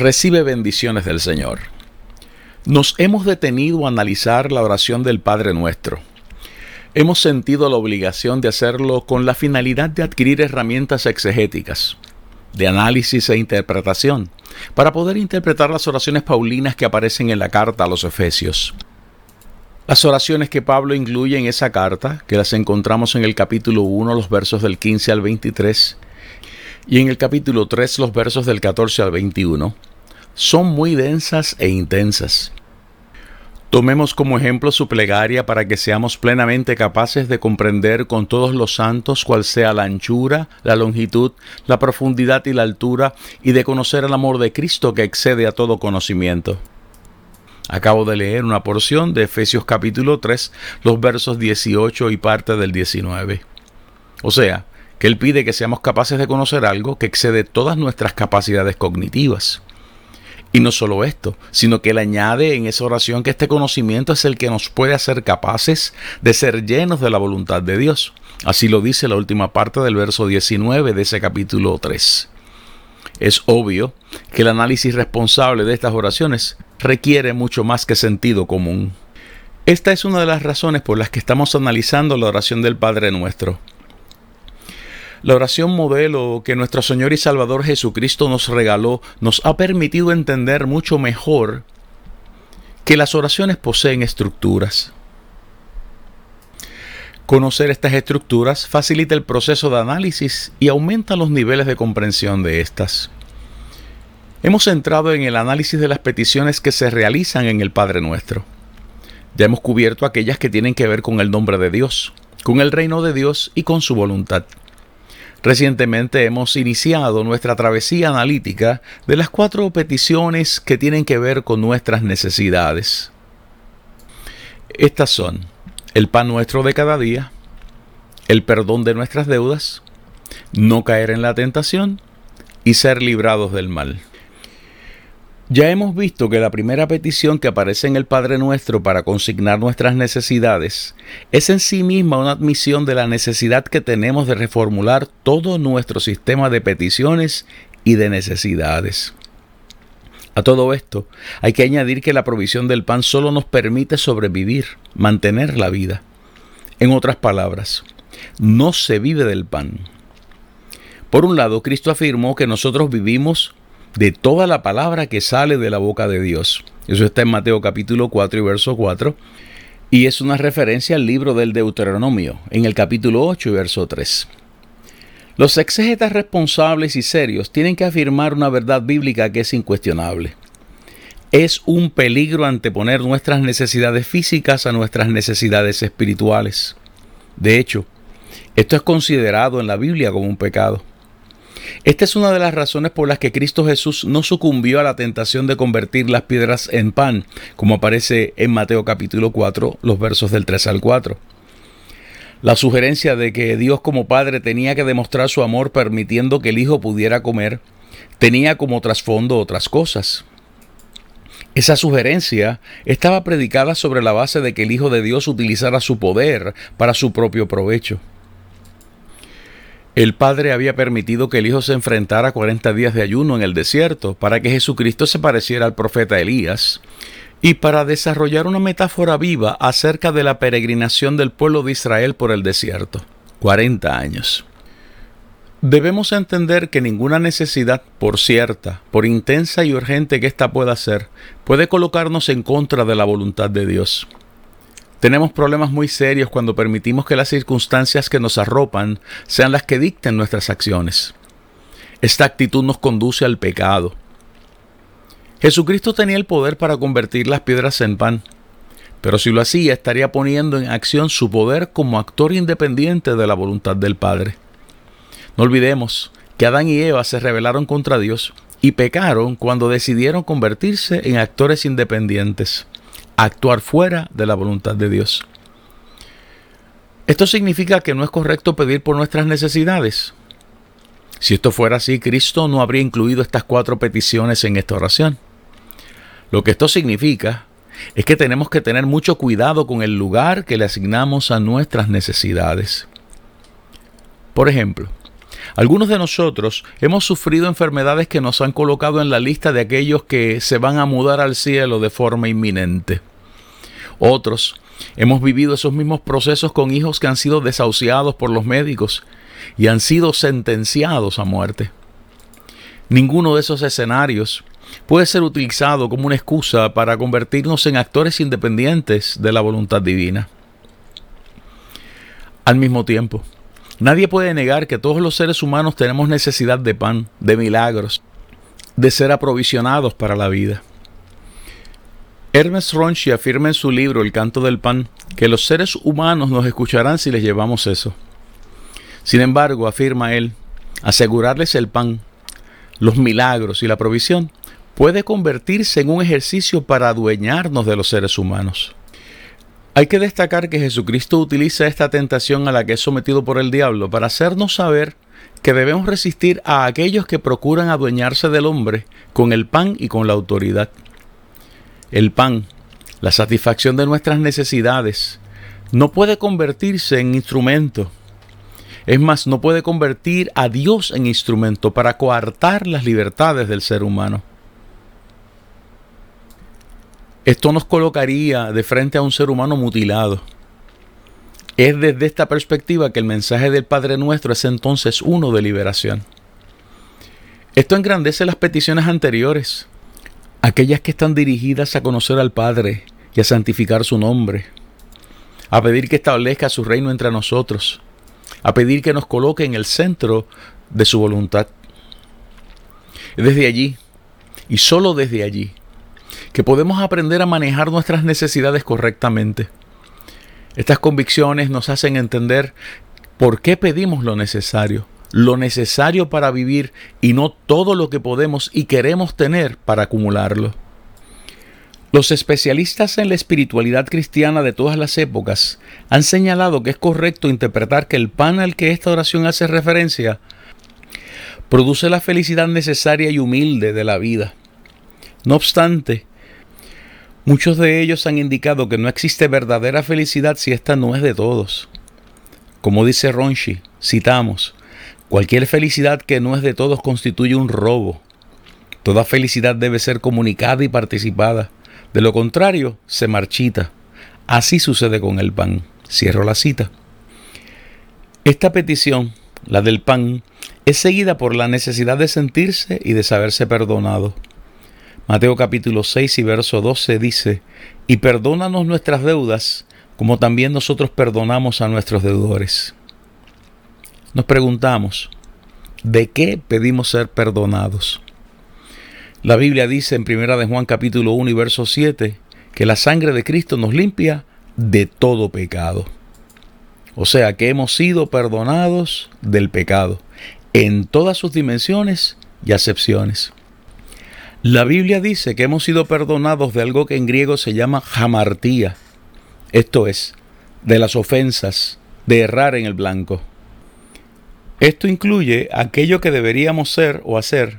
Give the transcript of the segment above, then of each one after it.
Recibe bendiciones del Señor. Nos hemos detenido a analizar la oración del Padre nuestro. Hemos sentido la obligación de hacerlo con la finalidad de adquirir herramientas exegéticas, de análisis e interpretación, para poder interpretar las oraciones paulinas que aparecen en la carta a los Efesios. Las oraciones que Pablo incluye en esa carta, que las encontramos en el capítulo 1, los versos del 15 al 23, y en el capítulo 3 los versos del 14 al 21, son muy densas e intensas. Tomemos como ejemplo su plegaria para que seamos plenamente capaces de comprender con todos los santos cuál sea la anchura, la longitud, la profundidad y la altura, y de conocer el amor de Cristo que excede a todo conocimiento. Acabo de leer una porción de Efesios capítulo 3, los versos 18 y parte del 19. O sea, que Él pide que seamos capaces de conocer algo que excede todas nuestras capacidades cognitivas. Y no solo esto, sino que Él añade en esa oración que este conocimiento es el que nos puede hacer capaces de ser llenos de la voluntad de Dios. Así lo dice la última parte del verso 19 de ese capítulo 3. Es obvio que el análisis responsable de estas oraciones requiere mucho más que sentido común. Esta es una de las razones por las que estamos analizando la oración del Padre nuestro. La oración modelo que nuestro Señor y Salvador Jesucristo nos regaló nos ha permitido entender mucho mejor que las oraciones poseen estructuras. Conocer estas estructuras facilita el proceso de análisis y aumenta los niveles de comprensión de estas. Hemos entrado en el análisis de las peticiones que se realizan en el Padre Nuestro. Ya hemos cubierto aquellas que tienen que ver con el nombre de Dios, con el reino de Dios y con su voluntad. Recientemente hemos iniciado nuestra travesía analítica de las cuatro peticiones que tienen que ver con nuestras necesidades. Estas son el pan nuestro de cada día, el perdón de nuestras deudas, no caer en la tentación y ser librados del mal. Ya hemos visto que la primera petición que aparece en el Padre Nuestro para consignar nuestras necesidades es en sí misma una admisión de la necesidad que tenemos de reformular todo nuestro sistema de peticiones y de necesidades. A todo esto hay que añadir que la provisión del pan solo nos permite sobrevivir, mantener la vida. En otras palabras, no se vive del pan. Por un lado, Cristo afirmó que nosotros vivimos de toda la palabra que sale de la boca de Dios. Eso está en Mateo capítulo 4 y verso 4. Y es una referencia al libro del Deuteronomio, en el capítulo 8 y verso 3. Los exégetas responsables y serios tienen que afirmar una verdad bíblica que es incuestionable. Es un peligro anteponer nuestras necesidades físicas a nuestras necesidades espirituales. De hecho, esto es considerado en la Biblia como un pecado. Esta es una de las razones por las que Cristo Jesús no sucumbió a la tentación de convertir las piedras en pan, como aparece en Mateo capítulo 4, los versos del 3 al 4. La sugerencia de que Dios como Padre tenía que demostrar su amor permitiendo que el Hijo pudiera comer, tenía como trasfondo otras cosas. Esa sugerencia estaba predicada sobre la base de que el Hijo de Dios utilizara su poder para su propio provecho. El Padre había permitido que el Hijo se enfrentara a 40 días de ayuno en el desierto para que Jesucristo se pareciera al profeta Elías y para desarrollar una metáfora viva acerca de la peregrinación del pueblo de Israel por el desierto. 40 años. Debemos entender que ninguna necesidad, por cierta, por intensa y urgente que ésta pueda ser, puede colocarnos en contra de la voluntad de Dios. Tenemos problemas muy serios cuando permitimos que las circunstancias que nos arropan sean las que dicten nuestras acciones. Esta actitud nos conduce al pecado, Jesucristo tenía el poder para convertir las piedras en pan, pero si lo hacía estaría poniendo en acción su poder como actor independiente de la voluntad del Padre. No olvidemos que Adán y Eva se rebelaron contra Dios y pecaron cuando decidieron convertirse en actores independientes, actuar fuera de la voluntad de Dios. Esto significa que no es correcto pedir por nuestras necesidades. Si esto fuera así, Cristo no habría incluido estas cuatro peticiones en esta oración. Lo que esto significa es que tenemos que tener mucho cuidado con el lugar que le asignamos a nuestras necesidades. Por ejemplo, algunos de nosotros hemos sufrido enfermedades que nos han colocado en la lista de aquellos que se van a mudar al cielo de forma inminente. Otros hemos vivido esos mismos procesos con hijos que han sido desahuciados por los médicos y han sido sentenciados a muerte. Ninguno de esos escenarios puede ser utilizado como una excusa para convertirnos en actores independientes de la voluntad divina. Al mismo tiempo, nadie puede negar que todos los seres humanos tenemos necesidad de pan, de milagros, de ser aprovisionados para la vida. Hermes Ronchi afirma en su libro El canto del pan que los seres humanos nos escucharán si les llevamos eso. Sin embargo, afirma él, asegurarles el pan, los milagros y la provisión puede convertirse en un ejercicio para adueñarnos de los seres humanos. Hay que destacar que Jesucristo utiliza esta tentación a la que es sometido por el diablo para hacernos saber que debemos resistir a aquellos que procuran adueñarse del hombre con el pan y con la autoridad. El pan, la satisfacción de nuestras necesidades, no puede convertirse en instrumento. Es más, no puede convertir a Dios en instrumento para coartar las libertades del ser humano. Esto nos colocaría de frente a un ser humano mutilado. Es desde esta perspectiva que el mensaje del Padre Nuestro es entonces uno de liberación. Esto engrandece las peticiones anteriores, aquellas que están dirigidas a conocer al Padre y a santificar su nombre, a pedir que establezca su reino entre nosotros, a pedir que nos coloque en el centro de su voluntad. Desde allí, y solo desde allí, que podemos aprender a manejar nuestras necesidades correctamente. Estas convicciones nos hacen entender por qué pedimos lo necesario, lo necesario para vivir y no todo lo que podemos y queremos tener para acumularlo. Los especialistas en la espiritualidad cristiana de todas las épocas han señalado que es correcto interpretar que el pan al que esta oración hace referencia produce la felicidad necesaria y humilde de la vida. No obstante, Muchos de ellos han indicado que no existe verdadera felicidad si esta no es de todos. Como dice Ronchi, citamos, cualquier felicidad que no es de todos constituye un robo. Toda felicidad debe ser comunicada y participada. De lo contrario, se marchita. Así sucede con el pan. Cierro la cita. Esta petición, la del pan, es seguida por la necesidad de sentirse y de saberse perdonado. Mateo capítulo 6 y verso 12 dice, y perdónanos nuestras deudas, como también nosotros perdonamos a nuestros deudores. Nos preguntamos, ¿de qué pedimos ser perdonados? La Biblia dice en Primera de Juan capítulo 1 y verso 7 que la sangre de Cristo nos limpia de todo pecado. O sea que hemos sido perdonados del pecado en todas sus dimensiones y acepciones. La Biblia dice que hemos sido perdonados de algo que en griego se llama jamartía, esto es, de las ofensas, de errar en el blanco. Esto incluye aquello que deberíamos ser o hacer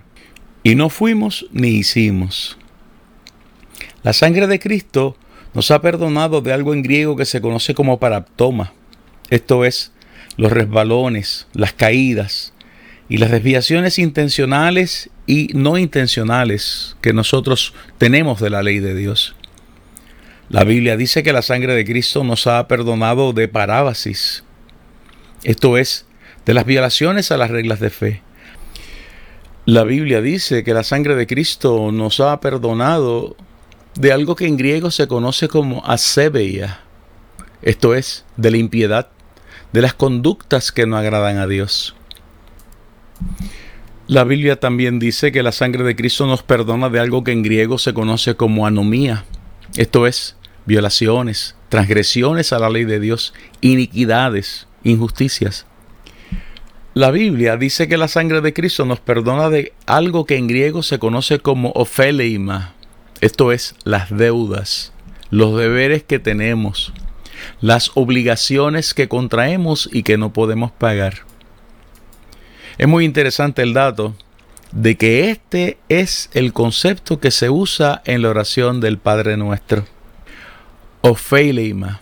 y no fuimos ni hicimos. La sangre de Cristo nos ha perdonado de algo en griego que se conoce como paraptoma, esto es, los resbalones, las caídas y las desviaciones intencionales y no intencionales que nosotros tenemos de la ley de Dios. La Biblia dice que la sangre de Cristo nos ha perdonado de parábasis, esto es, de las violaciones a las reglas de fe. La Biblia dice que la sangre de Cristo nos ha perdonado de algo que en griego se conoce como asebeia, esto es, de la impiedad, de las conductas que no agradan a Dios. La Biblia también dice que la sangre de Cristo nos perdona de algo que en griego se conoce como anomía, esto es, violaciones, transgresiones a la ley de Dios, iniquidades, injusticias. La Biblia dice que la sangre de Cristo nos perdona de algo que en griego se conoce como ofeleima, esto es, las deudas, los deberes que tenemos, las obligaciones que contraemos y que no podemos pagar. Es muy interesante el dato de que este es el concepto que se usa en la oración del Padre Nuestro. Ofeleima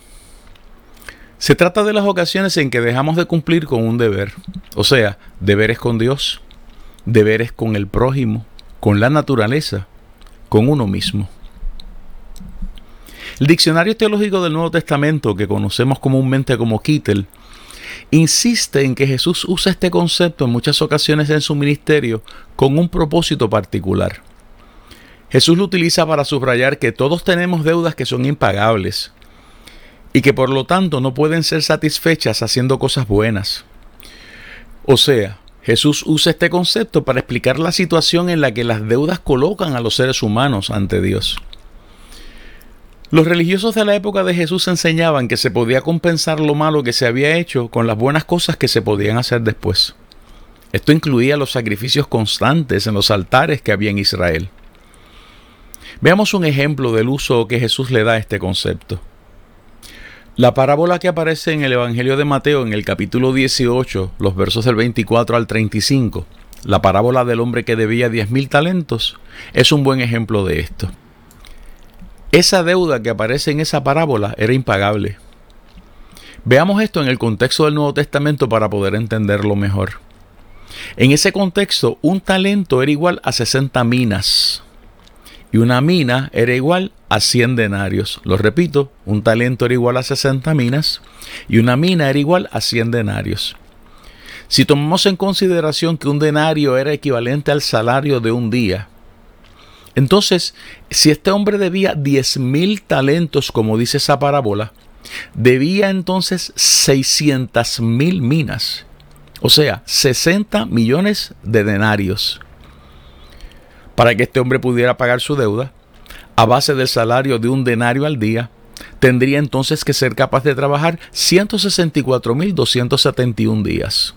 se trata de las ocasiones en que dejamos de cumplir con un deber, o sea, deberes con Dios, deberes con el prójimo, con la naturaleza, con uno mismo. El diccionario teológico del Nuevo Testamento, que conocemos comúnmente como Kittel, insiste en que Jesús usa este concepto en muchas ocasiones en su ministerio con un propósito particular. Jesús lo utiliza para subrayar que todos tenemos deudas que son impagables, y que por lo tanto no pueden ser satisfechas haciendo cosas buenas. O sea, Jesús usa este concepto para explicar la situación en la que las deudas colocan a los seres humanos ante Dios. Los religiosos de la época de Jesús enseñaban que se podía compensar lo malo que se había hecho con las buenas cosas que se podían hacer después. Esto incluía los sacrificios constantes en los altares que había en Israel. Veamos un ejemplo del uso que Jesús le da a este concepto. La parábola que aparece en el Evangelio de Mateo en el capítulo 18, los versos del 24 al 35, la parábola del hombre que debía 10.000 talentos, es un buen ejemplo de esto. Esa deuda que aparece en esa parábola era impagable. Veamos esto en el contexto del Nuevo Testamento para poder entenderlo mejor. En ese contexto, un talento era igual a 60 minas y una mina era igual a 100 denarios. Lo repito, un talento era igual a 60 minas y una mina era igual a 100 denarios. Si tomamos en consideración que un denario era equivalente al salario de un día, entonces, si este hombre debía 10 mil talentos, como dice esa parábola, debía entonces 600 mil minas, o sea, 60 millones de denarios para que este hombre pudiera pagar su deuda, a base del salario de un denario al día, tendría entonces que ser capaz de trabajar 164.271 días.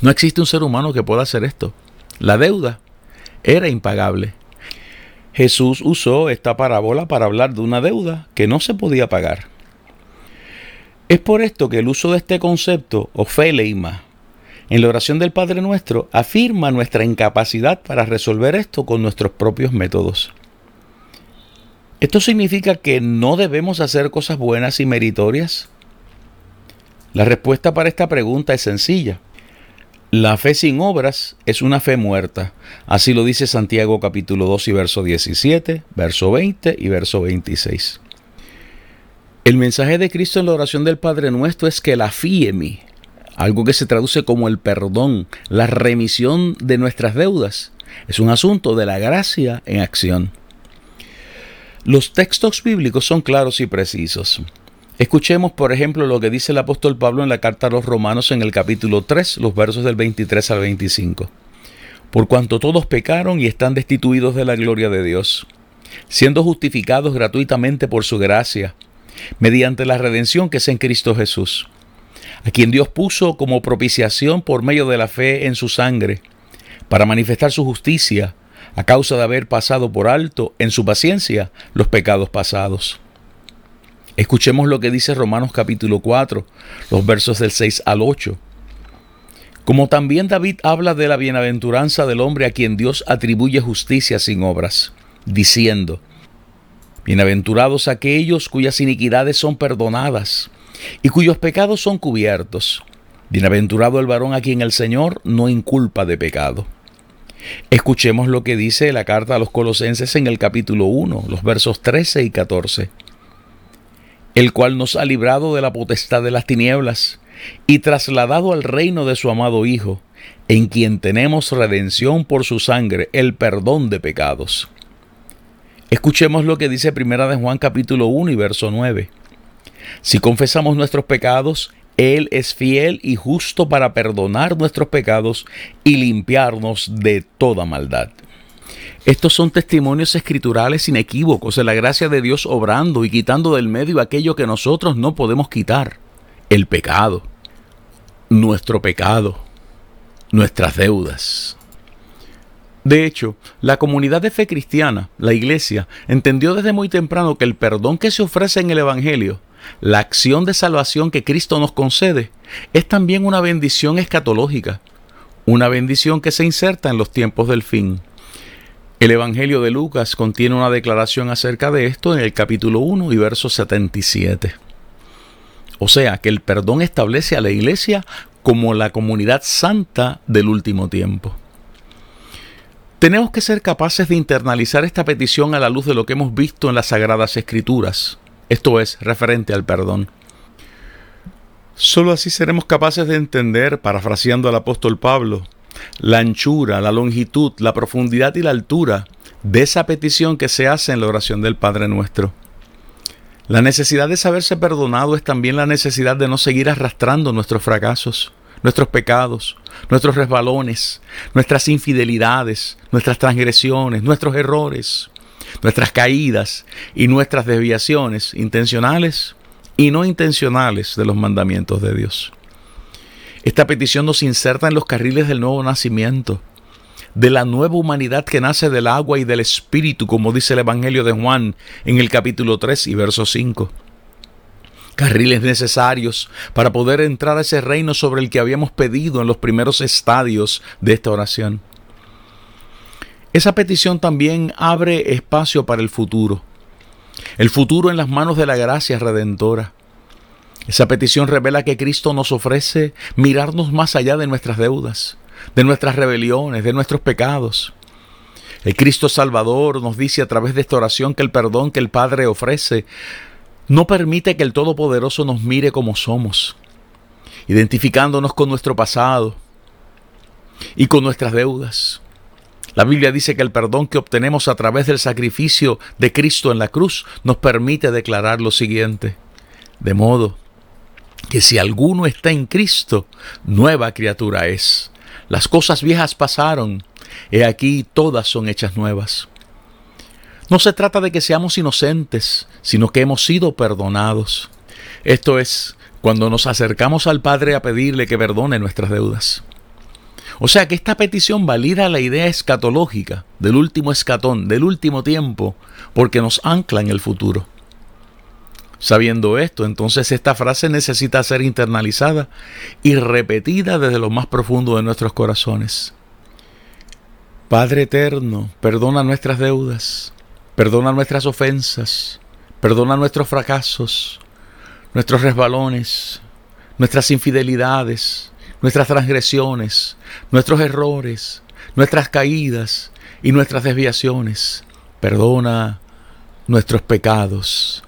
No existe un ser humano que pueda hacer esto. La deuda era impagable. Jesús usó esta parábola para hablar de una deuda que no se podía pagar. Es por esto que el uso de este concepto, ofeleima, en la oración del Padre Nuestro afirma nuestra incapacidad para resolver esto con nuestros propios métodos. ¿Esto significa que no debemos hacer cosas buenas y meritorias? La respuesta para esta pregunta es sencilla. La fe sin obras es una fe muerta. Así lo dice Santiago capítulo 2 y verso 17, verso 20 y verso 26. El mensaje de Cristo en la oración del Padre Nuestro es que la fiemi, algo que se traduce como el perdón, la remisión de nuestras deudas. Es un asunto de la gracia en acción. Los textos bíblicos son claros y precisos. Escuchemos, por ejemplo, lo que dice el apóstol Pablo en la carta a los Romanos en el capítulo 3, los versos del 23 al 25. Por cuanto todos pecaron y están destituidos de la gloria de Dios, siendo justificados gratuitamente por su gracia, mediante la redención que es en Cristo Jesús a quien Dios puso como propiciación por medio de la fe en su sangre, para manifestar su justicia a causa de haber pasado por alto en su paciencia los pecados pasados. Escuchemos lo que dice Romanos capítulo 4, los versos del 6 al 8. Como también David habla de la bienaventuranza del hombre a quien Dios atribuye justicia sin obras, diciendo, Bienaventurados aquellos cuyas iniquidades son perdonadas y cuyos pecados son cubiertos. Bienaventurado el varón a quien el Señor no inculpa de pecado. Escuchemos lo que dice la carta a los colosenses en el capítulo 1, los versos 13 y 14. El cual nos ha librado de la potestad de las tinieblas y trasladado al reino de su amado Hijo, en quien tenemos redención por su sangre, el perdón de pecados. Escuchemos lo que dice Primera de Juan capítulo 1 y verso 9. Si confesamos nuestros pecados, Él es fiel y justo para perdonar nuestros pecados y limpiarnos de toda maldad. Estos son testimonios escriturales inequívocos de la gracia de Dios obrando y quitando del medio aquello que nosotros no podemos quitar, el pecado, nuestro pecado, nuestras deudas. De hecho, la comunidad de fe cristiana, la iglesia, entendió desde muy temprano que el perdón que se ofrece en el Evangelio, la acción de salvación que Cristo nos concede, es también una bendición escatológica, una bendición que se inserta en los tiempos del fin. El Evangelio de Lucas contiene una declaración acerca de esto en el capítulo 1 y verso 77. O sea que el perdón establece a la iglesia como la comunidad santa del último tiempo. Tenemos que ser capaces de internalizar esta petición a la luz de lo que hemos visto en las Sagradas Escrituras, esto es, referente al perdón. Solo así seremos capaces de entender, parafraseando al apóstol Pablo, la anchura, la longitud, la profundidad y la altura de esa petición que se hace en la oración del Padre nuestro. La necesidad de saberse perdonado es también la necesidad de no seguir arrastrando nuestros fracasos, nuestros pecados, nuestros resbalones, nuestras infidelidades, nuestras transgresiones, nuestros errores, nuestras caídas y nuestras desviaciones intencionales y no intencionales de los mandamientos de Dios. Esta petición nos inserta en los carriles del nuevo nacimiento, de la nueva humanidad que nace del agua y del espíritu, como dice el Evangelio de Juan en el capítulo 3 y verso 5. Carriles necesarios para poder entrar a ese reino sobre el que habíamos pedido en los primeros estadios de esta oración. Esa petición también abre espacio para el futuro. El futuro en las manos de la gracia redentora. Esa petición revela que Cristo nos ofrece mirarnos más allá de nuestras deudas, de nuestras rebeliones, de nuestros pecados. El Cristo Salvador nos dice a través de esta oración que el perdón que el Padre ofrece no permite que el Todopoderoso nos mire como somos, identificándonos con nuestro pasado y con nuestras deudas. La Biblia dice que el perdón que obtenemos a través del sacrificio de Cristo en la cruz nos permite declarar lo siguiente. De modo que si alguno está en Cristo, nueva criatura es. Las cosas viejas pasaron, he aquí todas son hechas nuevas. No se trata de que seamos inocentes, sino que hemos sido perdonados. Esto es, cuando nos acercamos al Padre a pedirle que perdone nuestras deudas. O sea que esta petición valida la idea escatológica del último escatón, del último tiempo, porque nos ancla en el futuro. Sabiendo esto, entonces esta frase necesita ser internalizada y repetida desde lo más profundo de nuestros corazones. Padre eterno, perdona nuestras deudas, perdona nuestras ofensas, perdona nuestros fracasos, nuestros resbalones, nuestras infidelidades, nuestras transgresiones, nuestros errores, nuestras caídas y nuestras desviaciones. Perdona nuestros pecados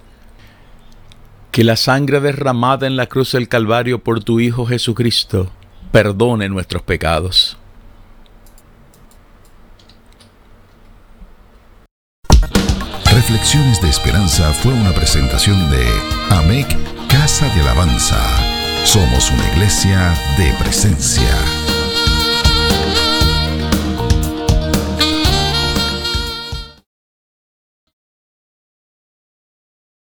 que la sangre derramada en la cruz del Calvario por tu Hijo Jesucristo perdone nuestros pecados. Reflexiones de Esperanza fue una presentación de AMEC Casa de Alabanza. Somos una iglesia de presencia.